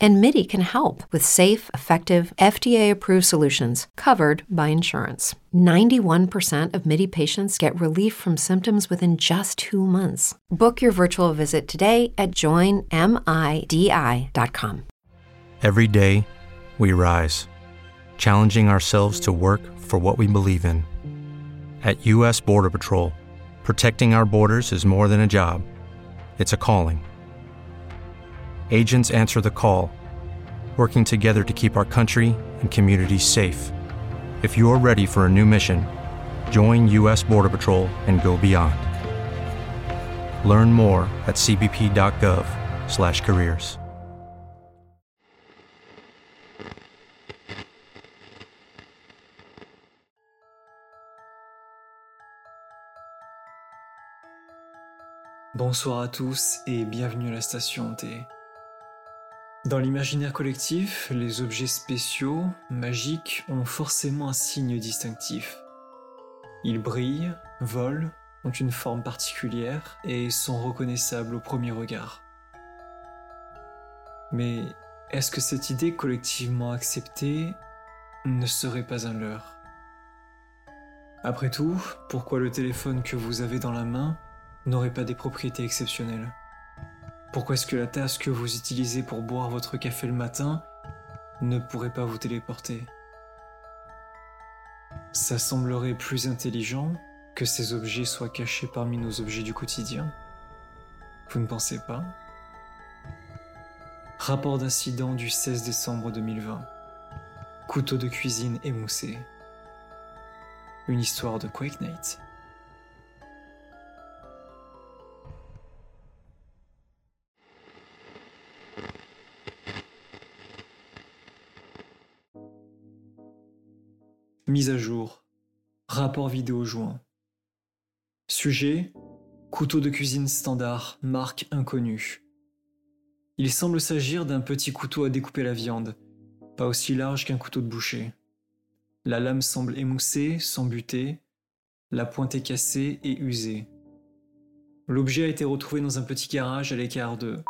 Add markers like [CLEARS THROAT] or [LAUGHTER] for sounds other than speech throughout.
And MIDI can help with safe, effective, FDA approved solutions covered by insurance. 91% of MIDI patients get relief from symptoms within just two months. Book your virtual visit today at joinmidi.com. Every day, we rise, challenging ourselves to work for what we believe in. At U.S. Border Patrol, protecting our borders is more than a job, it's a calling. Agents answer the call, working together to keep our country and communities safe. If you're ready for a new mission, join U.S. Border Patrol and go beyond. Learn more at cbp.gov/careers. Bonsoir à tous et bienvenue à la station T. Dans l'imaginaire collectif, les objets spéciaux, magiques, ont forcément un signe distinctif. Ils brillent, volent, ont une forme particulière et sont reconnaissables au premier regard. Mais est-ce que cette idée collectivement acceptée ne serait pas un leurre? Après tout, pourquoi le téléphone que vous avez dans la main n'aurait pas des propriétés exceptionnelles? Pourquoi est-ce que la tasse que vous utilisez pour boire votre café le matin ne pourrait pas vous téléporter? Ça semblerait plus intelligent que ces objets soient cachés parmi nos objets du quotidien. Vous ne pensez pas? Rapport d'incident du 16 décembre 2020. Couteau de cuisine émoussé. Une histoire de Quake Night. Mise à jour. Rapport vidéo joint. Sujet Couteau de cuisine standard, marque inconnue. Il semble s'agir d'un petit couteau à découper la viande, pas aussi large qu'un couteau de boucher. La lame semble émoussée, sans buter, la pointe est cassée et usée. L'objet a été retrouvé dans un petit garage à l'écart de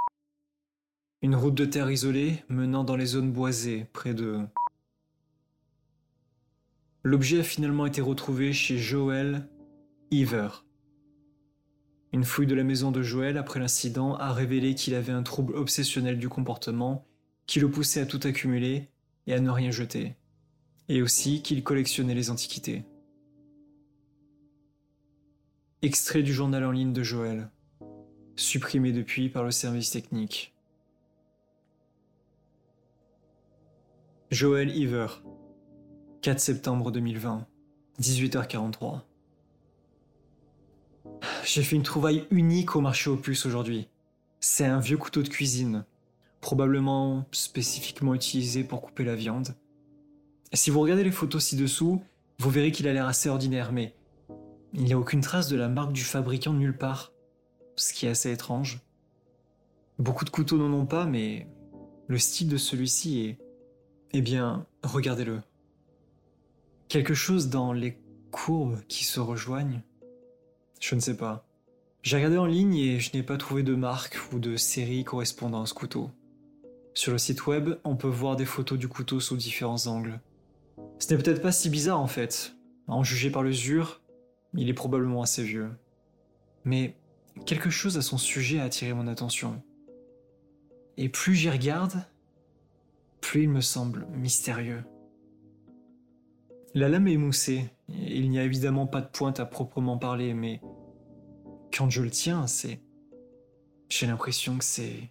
une route de terre isolée menant dans les zones boisées près de L'objet a finalement été retrouvé chez Joel Ever. Une fouille de la maison de Joel après l'incident a révélé qu'il avait un trouble obsessionnel du comportement qui le poussait à tout accumuler et à ne rien jeter, et aussi qu'il collectionnait les antiquités. Extrait du journal en ligne de Joel, supprimé depuis par le service technique. Joel Ever, 4 septembre 2020, 18h43. J'ai fait une trouvaille unique au marché aux puces aujourd'hui. C'est un vieux couteau de cuisine, probablement spécifiquement utilisé pour couper la viande. Si vous regardez les photos ci-dessous, vous verrez qu'il a l'air assez ordinaire, mais il n'y a aucune trace de la marque du fabricant nulle part, ce qui est assez étrange. Beaucoup de couteaux n'en ont pas, mais le style de celui-ci est... Eh bien, regardez-le. Quelque chose dans les courbes qui se rejoignent Je ne sais pas. J'ai regardé en ligne et je n'ai pas trouvé de marque ou de série correspondant à ce couteau. Sur le site web, on peut voir des photos du couteau sous différents angles. Ce n'est peut-être pas si bizarre en fait. En juger par l'usure, il est probablement assez vieux. Mais quelque chose à son sujet a attiré mon attention. Et plus j'y regarde, plus il me semble mystérieux. La lame est émoussée. Il n'y a évidemment pas de pointe à proprement parler, mais quand je le tiens, c'est. J'ai l'impression que c'est.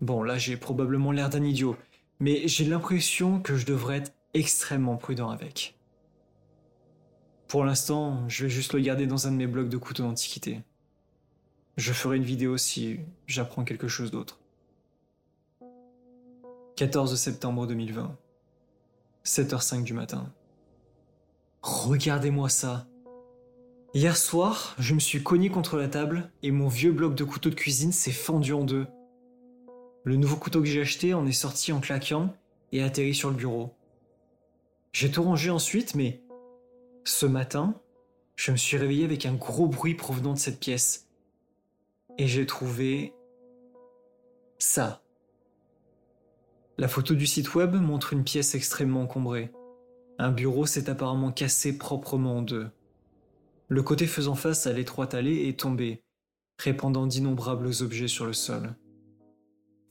Bon, là j'ai probablement l'air d'un idiot, mais j'ai l'impression que je devrais être extrêmement prudent avec. Pour l'instant, je vais juste le garder dans un de mes blocs de couteaux d'antiquité. Je ferai une vidéo si j'apprends quelque chose d'autre. 14 septembre 2020. 7h05 du matin. Regardez-moi ça. Hier soir, je me suis cogné contre la table et mon vieux bloc de couteau de cuisine s'est fendu en deux. Le nouveau couteau que j'ai acheté en est sorti en claquant et atterri sur le bureau. J'ai tout rangé ensuite, mais ce matin, je me suis réveillé avec un gros bruit provenant de cette pièce. Et j'ai trouvé ça. La photo du site web montre une pièce extrêmement encombrée. Un bureau s'est apparemment cassé proprement en deux. Le côté faisant face à l'étroite allée est tombé, répandant d'innombrables objets sur le sol.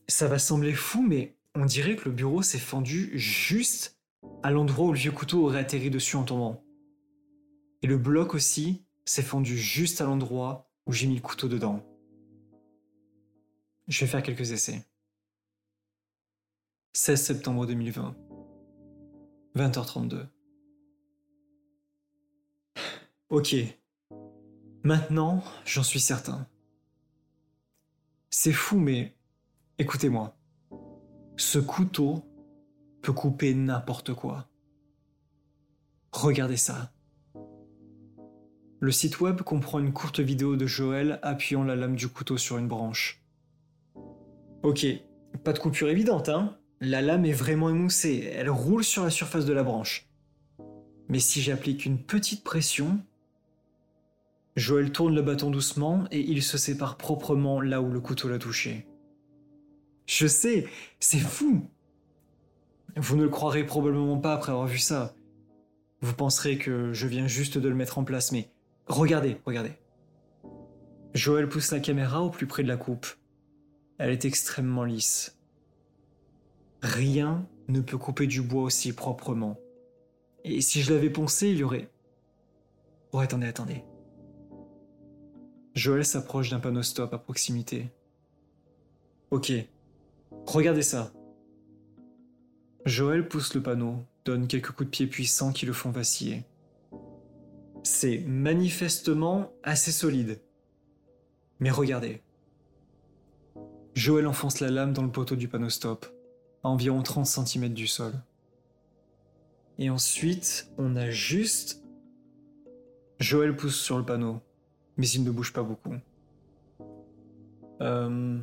Ça va sembler fou, mais on dirait que le bureau s'est fendu juste à l'endroit où le vieux couteau aurait atterri dessus en tombant. Et le bloc aussi s'est fendu juste à l'endroit où j'ai mis le couteau dedans. Je vais faire quelques essais. 16 septembre 2020. 20h32. Ok. Maintenant, j'en suis certain. C'est fou, mais écoutez-moi. Ce couteau peut couper n'importe quoi. Regardez ça. Le site web comprend une courte vidéo de Joël appuyant la lame du couteau sur une branche. Ok, pas de coupure évidente, hein la lame est vraiment émoussée, elle roule sur la surface de la branche. Mais si j'applique une petite pression, Joël tourne le bâton doucement et il se sépare proprement là où le couteau l'a touché. Je sais, c'est fou. Vous ne le croirez probablement pas après avoir vu ça. Vous penserez que je viens juste de le mettre en place, mais regardez, regardez. Joël pousse la caméra au plus près de la coupe. Elle est extrêmement lisse. Rien ne peut couper du bois aussi proprement. Et si je l'avais poncé, il y aurait... Oh, attendez, attendez. Joël s'approche d'un panneau stop à proximité. Ok. Regardez ça. Joël pousse le panneau, donne quelques coups de pied puissants qui le font vaciller. C'est manifestement assez solide. Mais regardez. Joël enfonce la lame dans le poteau du panneau stop environ 30 cm du sol. Et ensuite, on a juste... Joël pousse sur le panneau, mais il ne bouge pas beaucoup. Euh,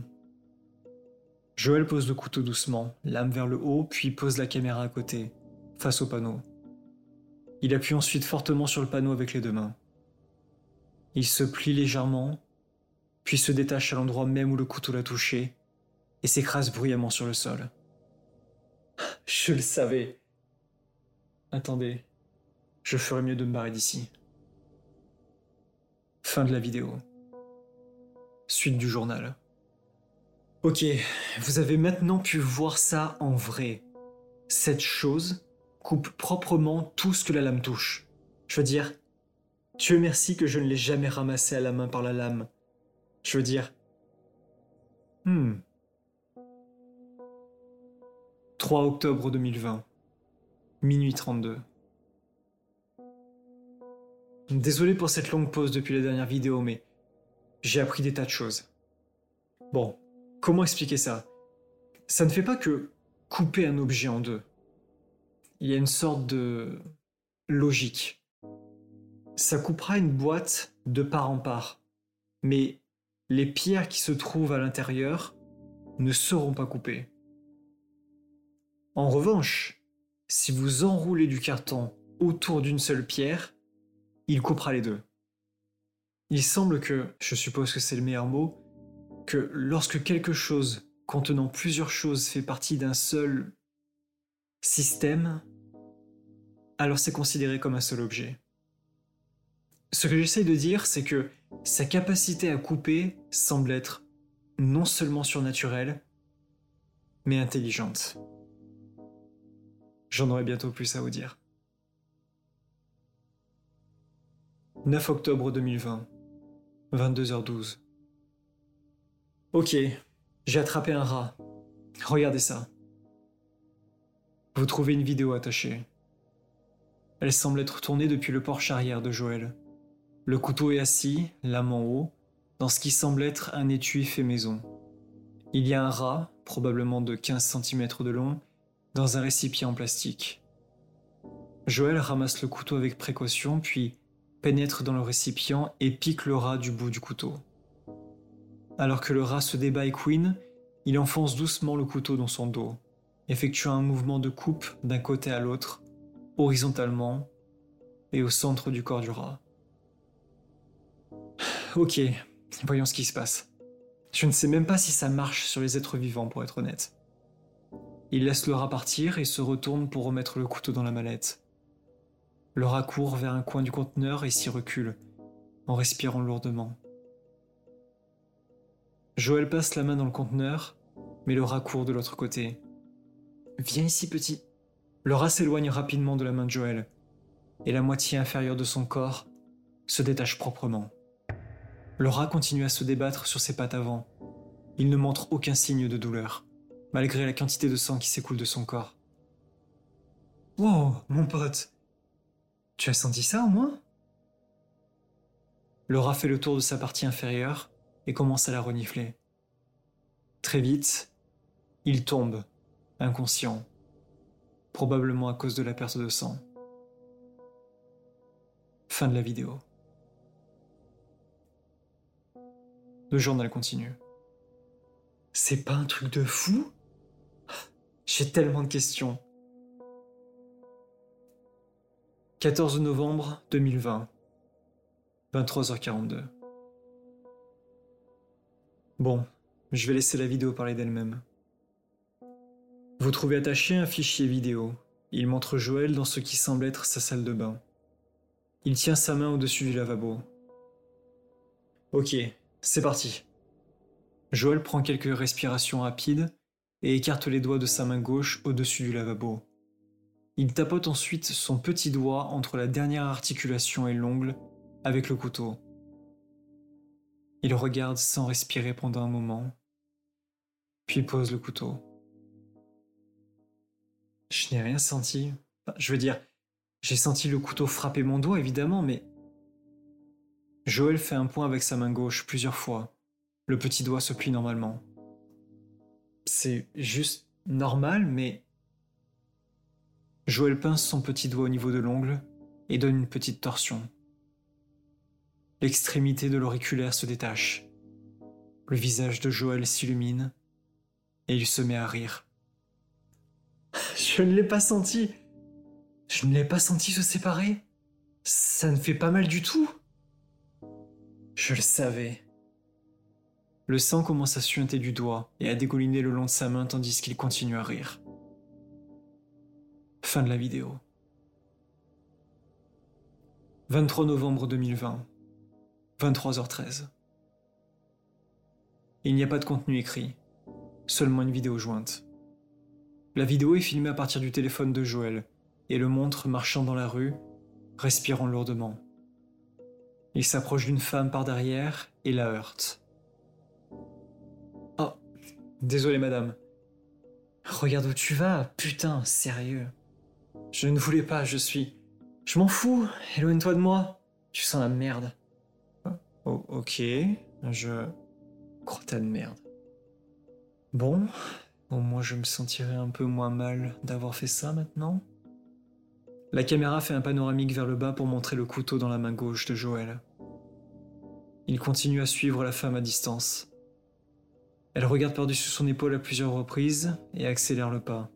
Joël pose le couteau doucement, lame vers le haut, puis pose la caméra à côté, face au panneau. Il appuie ensuite fortement sur le panneau avec les deux mains. Il se plie légèrement, puis se détache à l'endroit même où le couteau l'a touché, et s'écrase bruyamment sur le sol. Je le savais. Attendez, je ferais mieux de me barrer d'ici. Fin de la vidéo. Suite du journal. Ok, vous avez maintenant pu voir ça en vrai. Cette chose coupe proprement tout ce que la lame touche. Je veux dire, Dieu merci que je ne l'ai jamais ramassé à la main par la lame. Je veux dire, hmm, 3 octobre 2020, minuit 32. Désolé pour cette longue pause depuis la dernière vidéo, mais j'ai appris des tas de choses. Bon, comment expliquer ça? Ça ne fait pas que couper un objet en deux. Il y a une sorte de logique. Ça coupera une boîte de part en part, mais les pierres qui se trouvent à l'intérieur ne seront pas coupées. En revanche, si vous enroulez du carton autour d'une seule pierre, il coupera les deux. Il semble que, je suppose que c'est le meilleur mot, que lorsque quelque chose contenant plusieurs choses fait partie d'un seul système, alors c'est considéré comme un seul objet. Ce que j'essaie de dire, c'est que sa capacité à couper semble être non seulement surnaturelle, mais intelligente. J'en aurai bientôt plus à vous dire. 9 octobre 2020, 22h12. Ok, j'ai attrapé un rat. Regardez ça. Vous trouvez une vidéo attachée. Elle semble être tournée depuis le porche arrière de Joël. Le couteau est assis, lame en haut, dans ce qui semble être un étui fait maison. Il y a un rat, probablement de 15 cm de long, dans un récipient en plastique. Joël ramasse le couteau avec précaution, puis pénètre dans le récipient et pique le rat du bout du couteau. Alors que le rat se débat et Il enfonce doucement le couteau dans son dos, effectuant un mouvement de coupe d'un côté à l'autre, horizontalement et au centre du corps du rat. Ok, voyons ce qui se passe. Je ne sais même pas si ça marche sur les êtres vivants, pour être honnête. Il laisse le rat partir et se retourne pour remettre le couteau dans la mallette. Le rat court vers un coin du conteneur et s'y recule, en respirant lourdement. Joël passe la main dans le conteneur, mais le rat court de l'autre côté. Viens ici, petit. Le rat s'éloigne rapidement de la main de Joël, et la moitié inférieure de son corps se détache proprement. Le rat continue à se débattre sur ses pattes avant. Il ne montre aucun signe de douleur, malgré la quantité de sang qui s'écoule de son corps. Wow, mon pote. Tu as senti ça au moins? Rat fait le tour de sa partie inférieure et commence à la renifler. Très vite, il tombe, inconscient, probablement à cause de la perte de sang. Fin de la vidéo. Le journal continue. C'est pas un truc de fou? J'ai tellement de questions. 14 novembre 2020, 23h42. Bon, je vais laisser la vidéo parler d'elle-même. Vous trouvez attaché un fichier vidéo. Il montre Joël dans ce qui semble être sa salle de bain. Il tient sa main au-dessus du lavabo. Ok, c'est parti. Joël prend quelques respirations rapides et écarte les doigts de sa main gauche au-dessus du lavabo. Il tapote ensuite son petit doigt entre la dernière articulation et l'ongle avec le couteau. Il regarde sans respirer pendant un moment, puis pose le couteau. Je n'ai rien senti. je veux dire, j'ai senti le couteau frapper mon doigt, évidemment, mais... Joël fait un point avec sa main gauche plusieurs fois. Le petit doigt se plie normalement. C'est juste normal, mais... Joël pince son petit doigt au niveau de l'ongle et donne une petite torsion. L'extrémité de l'auriculaire se détache. Le visage de Joël s'illumine et il se met à rire. [LAUGHS] Je ne l'ai pas senti. Je ne l'ai pas senti se séparer. Ça ne fait pas mal du tout. Je le savais. Le sang commence à suinter du doigt et à dégouliner le long de sa main tandis qu'il continue à rire. Fin de la vidéo. 23 novembre 2020. 23h13. Il n'y a pas de contenu écrit, seulement une vidéo jointe. La vidéo est filmée à partir du téléphone de Joël et le montre marchant dans la rue, respirant lourdement. Il s'approche d'une femme par derrière et la heurte. Désolé madame. Regarde où tu vas, putain, sérieux. Je ne voulais pas, je suis... Je m'en fous, éloigne-toi de moi. Tu sens la merde. Oh, ok, je... Crotta de merde. Bon, au moins je me sentirai un peu moins mal d'avoir fait ça maintenant. La caméra fait un panoramique vers le bas pour montrer le couteau dans la main gauche de Joël. Il continue à suivre la femme à distance. Elle regarde par-dessus son épaule à plusieurs reprises et accélère le pas.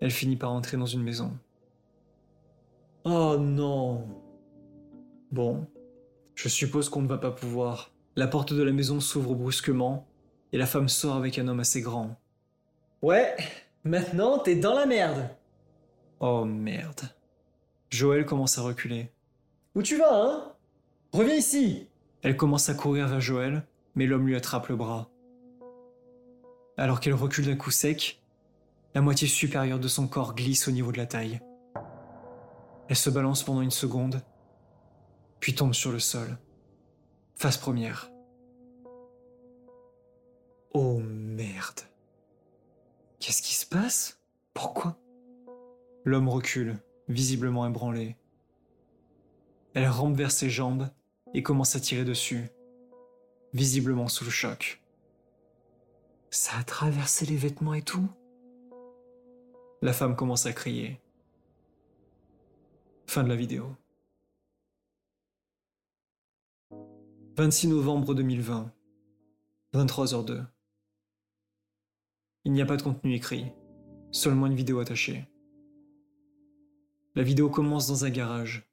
Elle finit par entrer dans une maison. Oh non Bon, je suppose qu'on ne va pas pouvoir. La porte de la maison s'ouvre brusquement et la femme sort avec un homme assez grand. Ouais, maintenant t'es dans la merde. Oh merde. Joël commence à reculer. Où tu vas, hein? Reviens ici Elle commence à courir vers Joël, mais l'homme lui attrape le bras. Alors qu'elle recule d'un coup sec, la moitié supérieure de son corps glisse au niveau de la taille. Elle se balance pendant une seconde, puis tombe sur le sol. Face première. Oh merde. Qu'est-ce qui se passe? Pourquoi? L'homme recule, visiblement ébranlé. Elle rampe vers ses jambes et commence à tirer dessus, visiblement sous le choc. Ça a traversé les vêtements et tout? La femme commence à crier. Fin de la vidéo. 26 novembre 2020, 23h02. Il n'y a pas de contenu écrit, seulement une vidéo attachée. La vidéo commence dans un garage.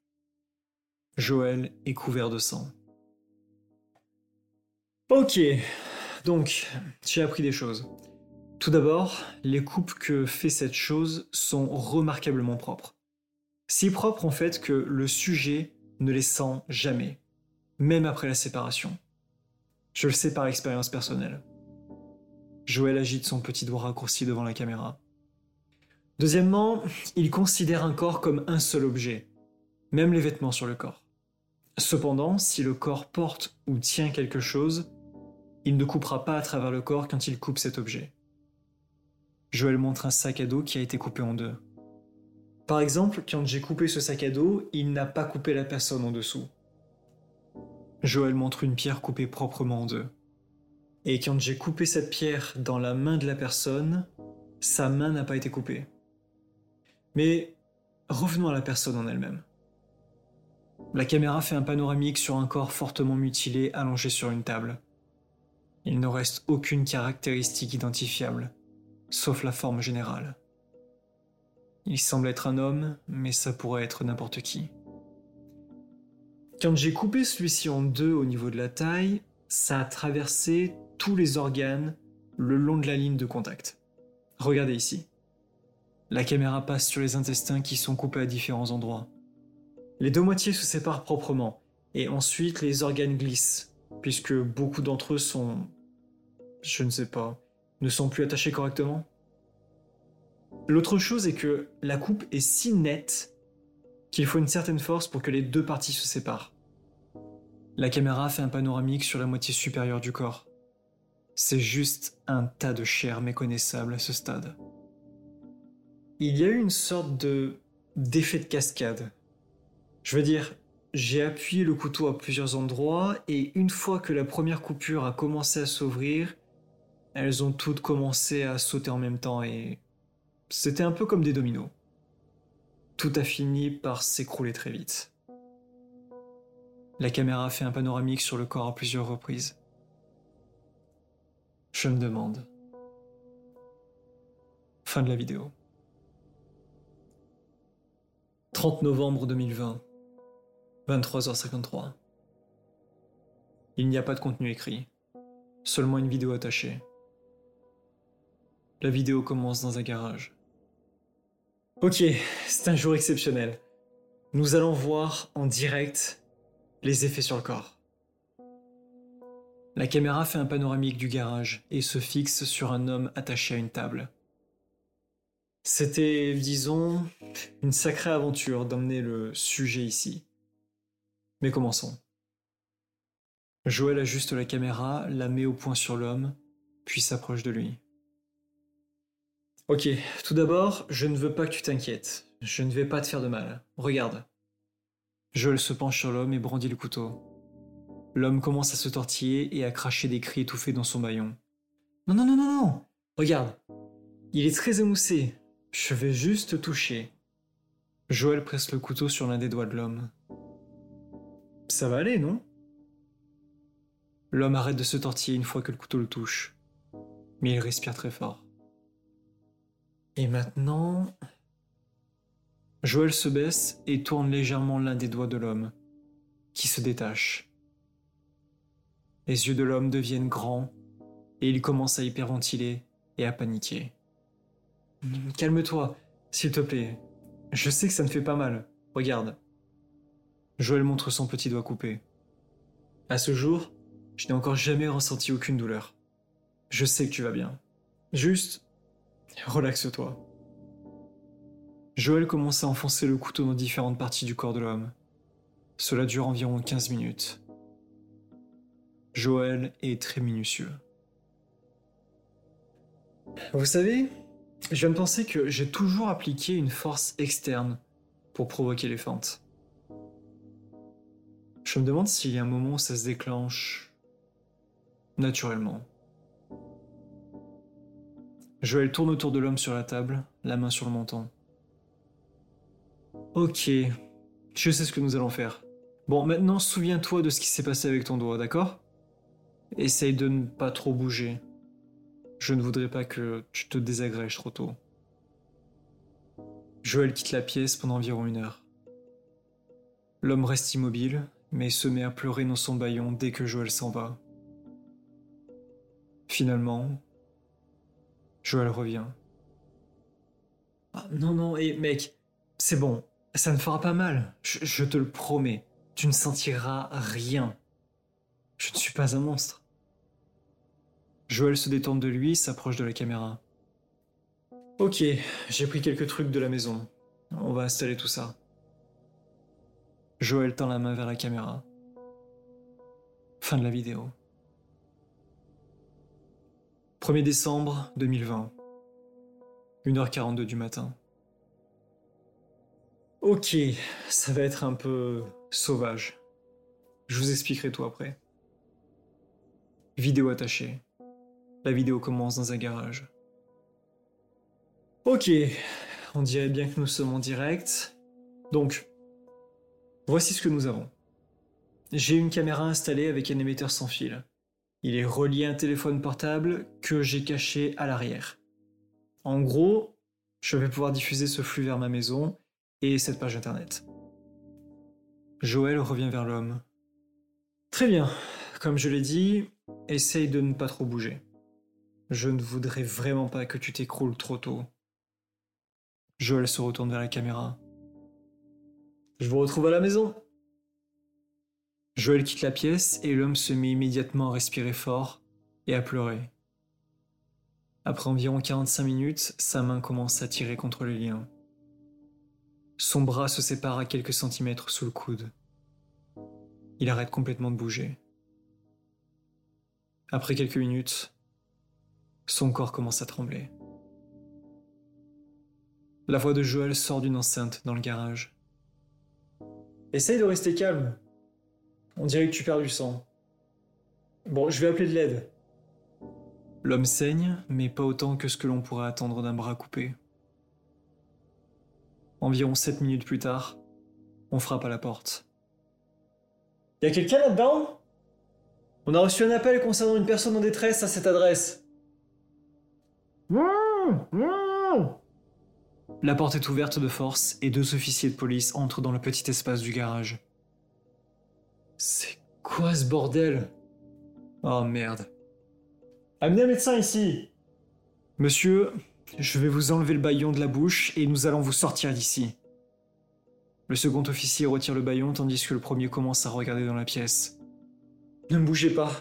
Joël est couvert de sang. Ok, donc j'ai appris des choses. Tout d'abord, les coupes que fait cette chose sont remarquablement propres. Si propres en fait que le sujet ne les sent jamais, même après la séparation. Je le sais par expérience personnelle. Joël agite son petit doigt raccourci devant la caméra. Deuxièmement, il considère un corps comme un seul objet, même les vêtements sur le corps. Cependant, si le corps porte ou tient quelque chose, il ne coupera pas à travers le corps quand il coupe cet objet. Joël montre un sac à dos qui a été coupé en deux. Par exemple, quand j'ai coupé ce sac à dos, il n'a pas coupé la personne en dessous. Joël montre une pierre coupée proprement en deux. Et quand j'ai coupé cette pierre dans la main de la personne, sa main n'a pas été coupée. Mais revenons à la personne en elle-même. La caméra fait un panoramique sur un corps fortement mutilé allongé sur une table. Il ne reste aucune caractéristique identifiable, sauf la forme générale. Il semble être un homme, mais ça pourrait être n'importe qui. Quand j'ai coupé celui-ci en deux au niveau de la taille, ça a traversé tous les organes le long de la ligne de contact. Regardez ici. La caméra passe sur les intestins qui sont coupés à différents endroits. Les deux moitiés se séparent proprement, et ensuite les organes glissent, puisque beaucoup d'entre eux sont... je ne sais pas, ne sont plus attachés correctement. L'autre chose est que la coupe est si nette qu'il faut une certaine force pour que les deux parties se séparent. La caméra fait un panoramique sur la moitié supérieure du corps. C'est juste un tas de chair méconnaissable à ce stade. Il y a eu une sorte de d'effet de cascade. Je veux dire, j'ai appuyé le couteau à plusieurs endroits et une fois que la première coupure a commencé à s'ouvrir, elles ont toutes commencé à sauter en même temps et c'était un peu comme des dominos. Tout a fini par s'écrouler très vite. La caméra fait un panoramique sur le corps à plusieurs reprises. Je me demande. Fin de la vidéo. 30 novembre 2020, 23h53. Il n'y a pas de contenu écrit, seulement une vidéo attachée. La vidéo commence dans un garage. Ok, c'est un jour exceptionnel. Nous allons voir en direct les effets sur le corps. La caméra fait un panoramique du garage et se fixe sur un homme attaché à une table. C'était, disons, une sacrée aventure d'emmener le sujet ici. Mais commençons. Joël ajuste la caméra, la met au point sur l'homme, puis s'approche de lui. Ok, tout d'abord, je ne veux pas que tu t'inquiètes. Je ne vais pas te faire de mal. Regarde. Joël se penche sur l'homme et brandit le couteau. L'homme commence à se tortiller et à cracher des cris étouffés dans son baillon. Non, non, non, non, non Regarde Il est très émoussé. Je vais juste toucher. Joël presse le couteau sur l'un des doigts de l'homme. Ça va aller, non? L'homme arrête de se tortiller une fois que le couteau le touche. Mais il respire très fort. Et maintenant... Joël se baisse et tourne légèrement l'un des doigts de l'homme, qui se détache. Les yeux de l'homme deviennent grands et il commence à hyperventiler et à paniquer. Calme-toi, s'il te plaît. Je sais que ça ne fait pas mal. Regarde. Joël montre son petit doigt coupé. À ce jour, je n'ai encore jamais ressenti aucune douleur. Je sais que tu vas bien. Juste, relaxe-toi. Joël commence à enfoncer le couteau dans différentes parties du corps de l'homme. Cela dure environ 15 minutes. Joël est très minutieux. Vous savez, je viens de penser que j'ai toujours appliqué une force externe pour provoquer les fentes. Je me demande s'il y a un moment où ça se déclenche naturellement. Joël tourne autour de l'homme sur la table, la main sur le menton. Ok, je sais ce que nous allons faire. Bon, maintenant souviens-toi de ce qui s'est passé avec ton doigt, d'accord? Essaye de ne pas trop bouger. Je ne voudrais pas que tu te désagrèges trop tôt. Joël quitte la pièce pendant environ une heure. L'homme reste immobile, mais se met à pleurer dans son baillon dès que Joël s'en va. Finalement, Joël revient. Ah, non, non, et mec, c'est bon, ça ne fera pas mal, je, te le promets, tu ne sentiras rien. Je ne suis pas un monstre. Joël se détourne de lui, s'approche de la caméra. Ok, j'ai pris quelques trucs de la maison. On va installer tout ça. Joël tend la main vers la caméra. Fin de la vidéo. 1er décembre 2020. 1h42 du matin. Ok, ça va être un peu sauvage. Je vous expliquerai tout après. Vidéo attachée. La vidéo commence dans un garage. Ok, on dirait bien que nous sommes en direct. Donc, voici ce que nous avons. J'ai une caméra installée avec un émetteur sans fil. Il est relié à un téléphone portable que j'ai caché à l'arrière. En gros, je vais pouvoir diffuser ce flux vers ma maison et cette page internet. Joël revient vers l'homme. Très bien, comme je l'ai dit, essaye de ne pas trop bouger. Je ne voudrais vraiment pas que tu t'écroules trop tôt. Joël se retourne vers la caméra. Je vous retrouve à la maison. Joël quitte la pièce et l'homme se met immédiatement à respirer fort et à pleurer. Après environ 45 minutes, sa main commence à tirer contre le lien. Son bras se sépare à quelques centimètres sous le coude. Il arrête complètement de bouger. Après quelques minutes, son corps commence à trembler. La voix de Joël sort d'une enceinte dans le garage. Essaye de rester calme. On dirait que tu perds du sang. Bon, je vais appeler de l'aide. L'homme saigne, mais pas autant que ce que l'on pourrait attendre d'un bras coupé. Environ sept minutes plus tard, on frappe à la porte. Y a quelqu'un là-dedans? On a reçu un appel concernant une personne en détresse à cette adresse. La porte est ouverte de force et deux officiers de police entrent dans le petit espace du garage. C'est quoi ce bordel? Oh merde. Amenez un médecin ici Monsieur, je vais vous enlever le baillon de la bouche et nous allons vous sortir d'ici. Le second officier retire le baillon tandis que le premier commence à regarder dans la pièce. Ne me bougez pas.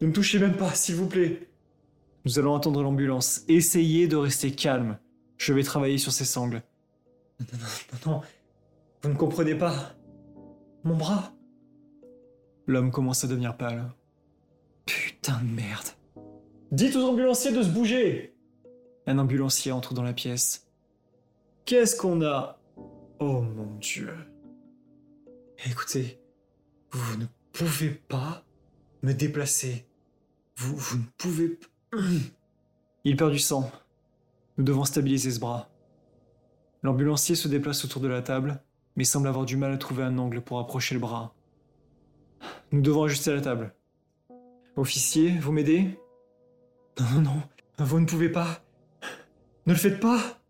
Ne me touchez même pas, s'il vous plaît. Nous allons attendre l'ambulance. Essayez de rester calme. Je vais travailler sur ces sangles. Non, non, non, non. Vous ne comprenez pas. Mon bras. L'homme commence à devenir pâle. Putain de merde. Dites aux ambulanciers de se bouger. Un ambulancier entre dans la pièce. Qu'est-ce qu'on a? Oh mon dieu. Écoutez, vous ne pouvez pas me déplacer. Vous, vous ne pouvez pas... [CLEARS THROAT] Il perd du sang. Nous devons stabiliser ce bras. L'ambulancier se déplace autour de la table, mais semble avoir du mal à trouver un angle pour approcher le bras. Nous devons ajuster la table. Officier, vous m'aidez? Non, non, non, vous ne pouvez pas. Ne le faites pas.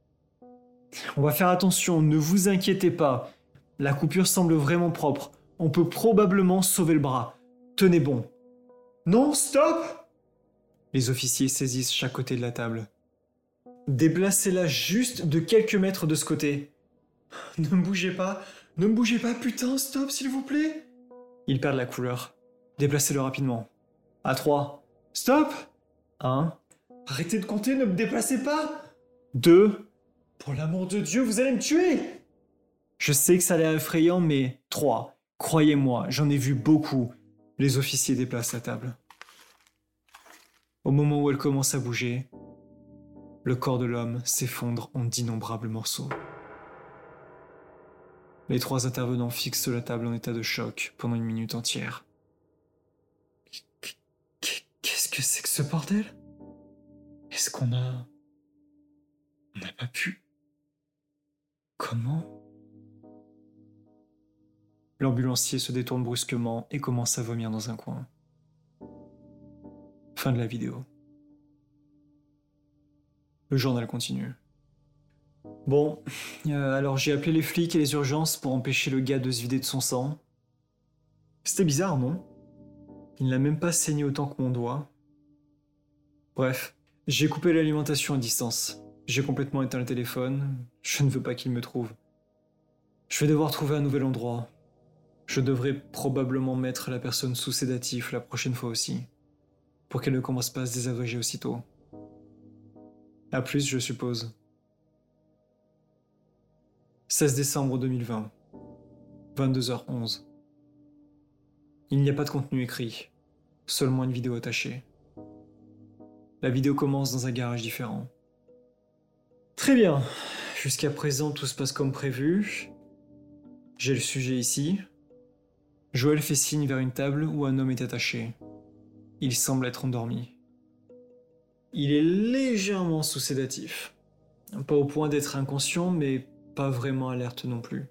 On va faire attention, ne vous inquiétez pas. La coupure semble vraiment propre. On peut probablement sauver le bras. Tenez bon. Non, stop Les officiers saisissent chaque côté de la table. Déplacez-la juste de quelques mètres de ce côté. Ne bougez pas, ne bougez pas, putain, stop, s'il vous plaît. Ils perdent la couleur. Déplacez-le rapidement. À 3. Stop 1. Arrêtez de compter, ne me déplacez pas 2. Pour l'amour de Dieu, vous allez me tuer Je sais que ça a l'air effrayant, mais 3. Croyez-moi, j'en ai vu beaucoup. Les officiers déplacent la table. Au moment où elle commence à bouger, le corps de l'homme s'effondre en d'innombrables morceaux. Les trois intervenants fixent la table en état de choc pendant une minute entière. Qu'est-ce que c'est que ce bordel? Est-ce qu'on a... On n'a pas pu? Comment? L'ambulancier se détourne brusquement et commence à vomir dans un coin. Fin de la vidéo. Le journal continue. Bon, euh, alors j'ai appelé les flics et les urgences pour empêcher le gars de se vider de son sang. C'était bizarre, non? Il n'a même pas saigné autant que mon doigt. Bref, j'ai coupé l'alimentation à distance. J'ai complètement éteint le téléphone. Je ne veux pas qu'il me trouve. Je vais devoir trouver un nouvel endroit. Je devrais probablement mettre la personne sous sédatif la prochaine fois aussi, pour qu'elle ne commence pas à se désagréger aussitôt. A plus, je suppose. 16 décembre 2020, 22h11. Il n'y a pas de contenu écrit, seulement une vidéo attachée. La vidéo commence dans un garage différent. Très bien, jusqu'à présent tout se passe comme prévu. J'ai le sujet ici. Joël fait signe vers une table où un homme est attaché. Il semble être endormi. Il est légèrement sous sédatif. Pas au point d'être inconscient, mais pas vraiment alerte non plus.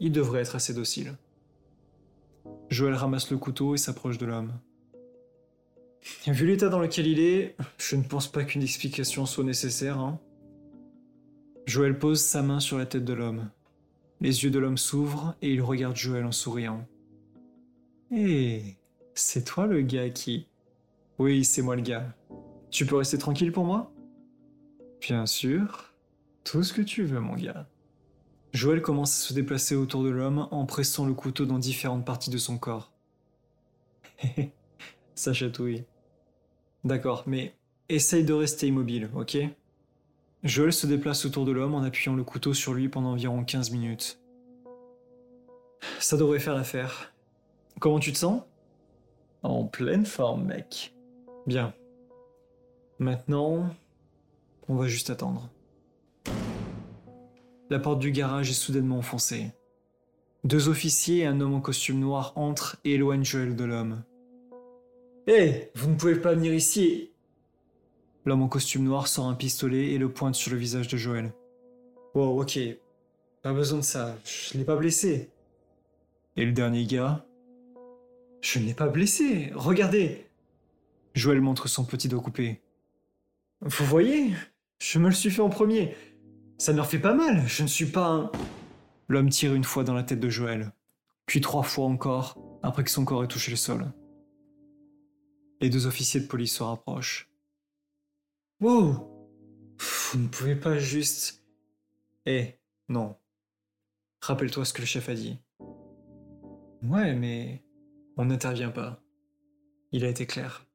Il devrait être assez docile. Joël ramasse le couteau et s'approche de l'homme. Vu l'état dans lequel il est, je ne pense pas qu'une explication soit nécessaire. Hein. Joël pose sa main sur la tête de l'homme. Les yeux de l'homme s'ouvrent et il regarde Joël en souriant. Hé, c'est toi le gars qui... Oui, c'est moi le gars. Tu peux rester tranquille pour moi? Bien sûr. Tout ce que tu veux, mon gars. Joël commence à se déplacer autour de l'homme en pressant le couteau dans différentes parties de son corps. [LAUGHS] Ça chatouille. D'accord, mais essaye de rester immobile, ok? Joël se déplace autour de l'homme en appuyant le couteau sur lui pendant environ 15 minutes. Ça devrait faire l'affaire. Comment tu te sens? En pleine forme, mec. Bien. Maintenant, on va juste attendre. La porte du garage est soudainement enfoncée. Deux officiers et un homme en costume noir entrent et éloignent Joël de l'homme. Hé, vous ne pouvez pas venir ici. L'homme en costume noir sort un pistolet et le pointe sur le visage de Joël. Wow, ok. Pas besoin de ça. Je l'ai pas blessé. Et le dernier gars? Je ne l'ai pas blessé. Regardez. Joël montre son petit doigt coupé. Vous voyez? Je me le suis fait en premier. Ça me fait pas mal, je ne suis pas un... L'homme tire une fois dans la tête de Joël, puis trois fois encore, après que son corps ait touché le sol. Les deux officiers de police se rapprochent. Wow Vous ne pouvez pas juste... Eh, non. Rappelle-toi ce que le chef a dit. Ouais, mais... On n'intervient pas. Il a été clair.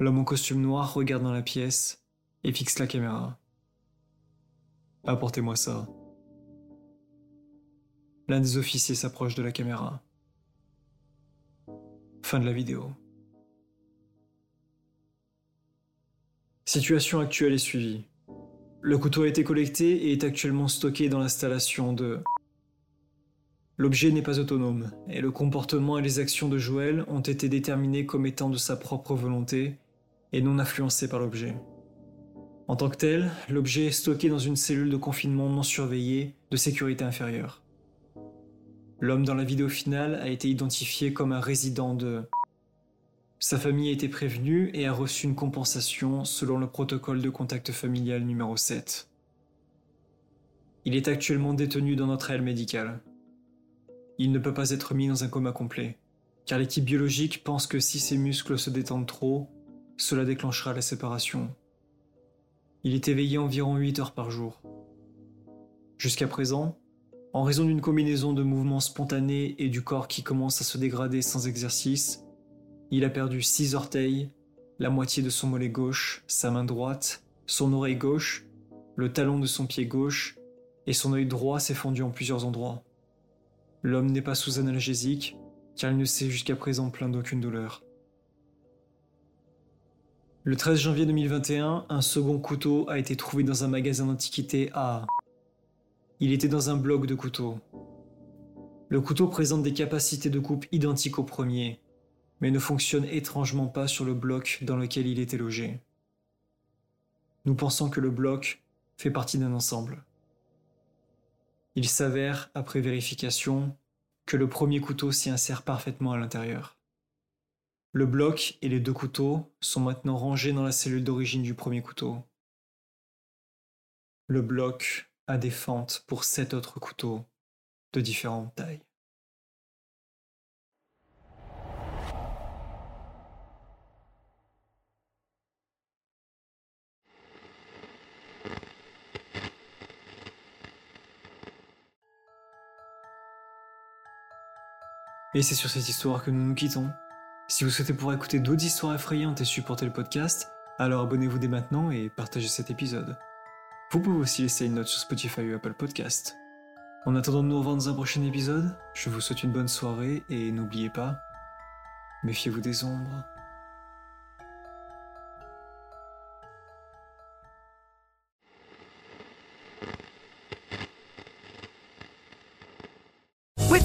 L'homme en costume noir regarde dans la pièce et fixe la caméra. Apportez-moi ça. L'un des officiers s'approche de la caméra. Fin de la vidéo. Situation actuelle est suivie. Le couteau a été collecté et est actuellement stocké dans l'installation de... L'objet n'est pas autonome, et le comportement et les actions de Joël ont été déterminés comme étant de sa propre volonté et non influencés par l'objet. En tant que tel, l'objet est stocké dans une cellule de confinement non surveillée de sécurité inférieure. L'homme dans la vidéo finale a été identifié comme un résident de... Sa famille a été prévenue et a reçu une compensation selon le protocole de contact familial numéro 7. Il est actuellement détenu dans notre aile médicale. Il ne peut pas être mis dans un coma complet, car l'équipe biologique pense que si ses muscles se détendent trop, cela déclenchera la séparation il est éveillé environ 8 heures par jour. Jusqu'à présent, en raison d'une combinaison de mouvements spontanés et du corps qui commence à se dégrader sans exercice, il a perdu 6 orteils, la moitié de son mollet gauche, sa main droite, son oreille gauche, le talon de son pied gauche, et son œil droit s'est fondu en plusieurs endroits. L'homme n'est pas sous analgésique, car il ne s'est jusqu'à présent plaint d'aucune douleur. Le 13 janvier 2021, un second couteau a été trouvé dans un magasin d'antiquités à... Il était dans un bloc de couteaux. Le couteau présente des capacités de coupe identiques au premier, mais ne fonctionne étrangement pas sur le bloc dans lequel il était logé. Nous pensons que le bloc fait partie d'un ensemble. Il s'avère, après vérification, que le premier couteau s'y insère parfaitement à l'intérieur. Le bloc et les deux couteaux sont maintenant rangés dans la cellule d'origine du premier couteau. Le bloc a des fentes pour sept autres couteaux de différentes tailles. Et c'est sur cette histoire que nous nous quittons. Si vous souhaitez pouvoir écouter d'autres histoires effrayantes et supporter le podcast, alors abonnez-vous dès maintenant et partagez cet épisode. Vous pouvez aussi laisser une note sur Spotify ou Apple Podcast. En attendant de nous revoir dans un prochain épisode, je vous souhaite une bonne soirée et n'oubliez pas, méfiez-vous des ombres.